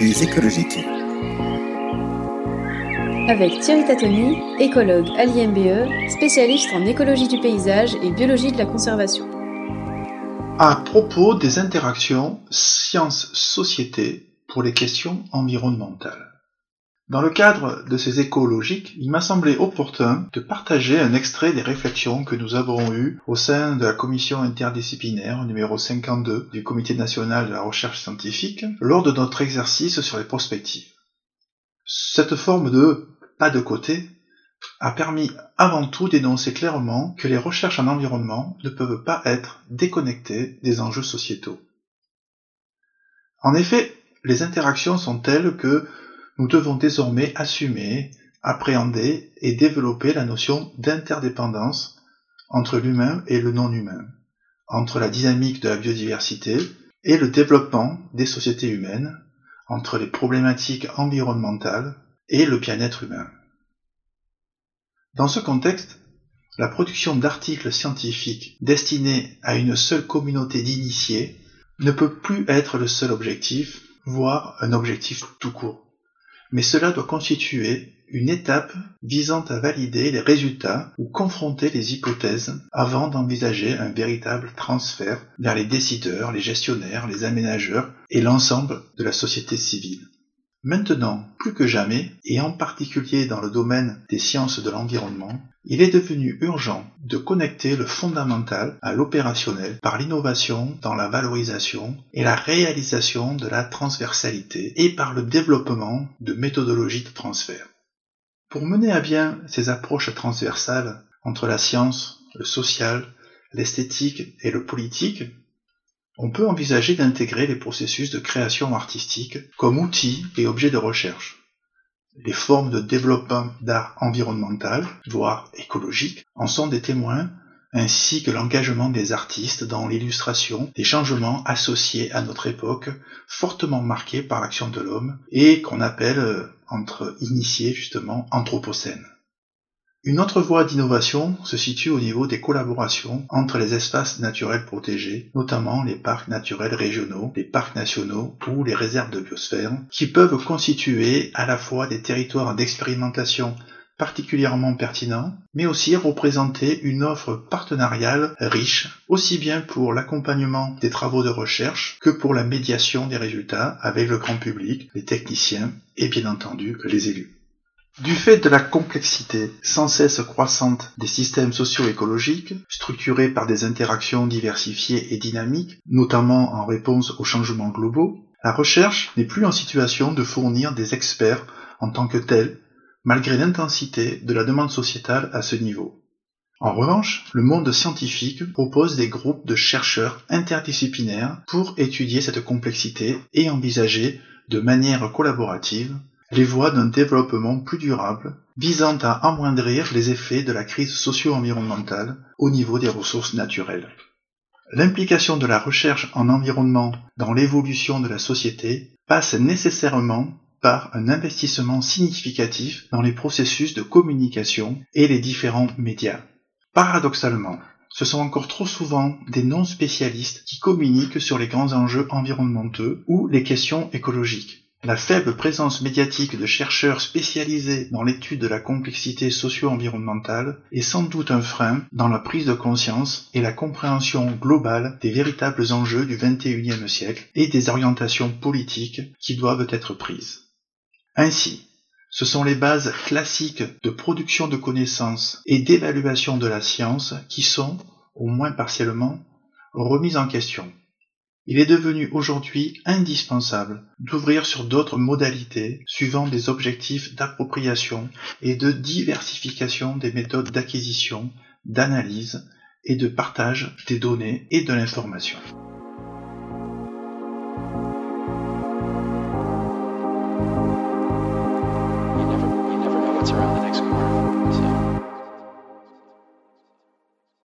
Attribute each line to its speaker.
Speaker 1: Les écologiques.
Speaker 2: Avec Thierry Tatoni, écologue à l'IMBE, spécialiste en écologie du paysage et biologie de la conservation.
Speaker 3: À propos des interactions sciences-société pour les questions environnementales. Dans le cadre de ces échos logiques, il m'a semblé opportun de partager un extrait des réflexions que nous avons eues au sein de la commission interdisciplinaire numéro 52 du Comité national de la recherche scientifique lors de notre exercice sur les prospectives. Cette forme de pas de côté a permis avant tout d'énoncer clairement que les recherches en environnement ne peuvent pas être déconnectées des enjeux sociétaux. En effet, les interactions sont telles que nous devons désormais assumer, appréhender et développer la notion d'interdépendance entre l'humain et le non-humain, entre la dynamique de la biodiversité et le développement des sociétés humaines, entre les problématiques environnementales et le bien-être humain. Dans ce contexte, la production d'articles scientifiques destinés à une seule communauté d'initiés ne peut plus être le seul objectif, voire un objectif tout court mais cela doit constituer une étape visant à valider les résultats ou confronter les hypothèses avant d'envisager un véritable transfert vers les décideurs, les gestionnaires, les aménageurs et l'ensemble de la société civile. Maintenant, plus que jamais, et en particulier dans le domaine des sciences de l'environnement, il est devenu urgent de connecter le fondamental à l'opérationnel par l'innovation dans la valorisation et la réalisation de la transversalité et par le développement de méthodologies de transfert. Pour mener à bien ces approches transversales entre la science, le social, l'esthétique et le politique, on peut envisager d'intégrer les processus de création artistique comme outils et objets de recherche. Les formes de développement d'art environnemental, voire écologique, en sont des témoins, ainsi que l'engagement des artistes dans l'illustration des changements associés à notre époque, fortement marqués par l'action de l'homme, et qu'on appelle, euh, entre initiés justement, anthropocène. Une autre voie d'innovation se situe au niveau des collaborations entre les espaces naturels protégés, notamment les parcs naturels régionaux, les parcs nationaux ou les réserves de biosphère, qui peuvent constituer à la fois des territoires d'expérimentation particulièrement pertinents, mais aussi représenter une offre partenariale riche, aussi bien pour l'accompagnement des travaux de recherche que pour la médiation des résultats avec le grand public, les techniciens et bien entendu les élus. Du fait de la complexité sans cesse croissante des systèmes socio-écologiques, structurés par des interactions diversifiées et dynamiques, notamment en réponse aux changements globaux, la recherche n'est plus en situation de fournir des experts en tant que tels, malgré l'intensité de la demande sociétale à ce niveau. En revanche, le monde scientifique propose des groupes de chercheurs interdisciplinaires pour étudier cette complexité et envisager de manière collaborative les voies d'un développement plus durable visant à amoindrir les effets de la crise socio-environnementale au niveau des ressources naturelles. L'implication de la recherche en environnement dans l'évolution de la société passe nécessairement par un investissement significatif dans les processus de communication et les différents médias. Paradoxalement, ce sont encore trop souvent des non-spécialistes qui communiquent sur les grands enjeux environnementaux ou les questions écologiques. La faible présence médiatique de chercheurs spécialisés dans l'étude de la complexité socio-environnementale est sans doute un frein dans la prise de conscience et la compréhension globale des véritables enjeux du XXIe siècle et des orientations politiques qui doivent être prises. Ainsi, ce sont les bases classiques de production de connaissances et d'évaluation de la science qui sont, au moins partiellement, remises en question il est devenu aujourd'hui indispensable d'ouvrir sur d'autres modalités suivant des objectifs d'appropriation et de diversification des méthodes d'acquisition, d'analyse et de partage des données et de l'information.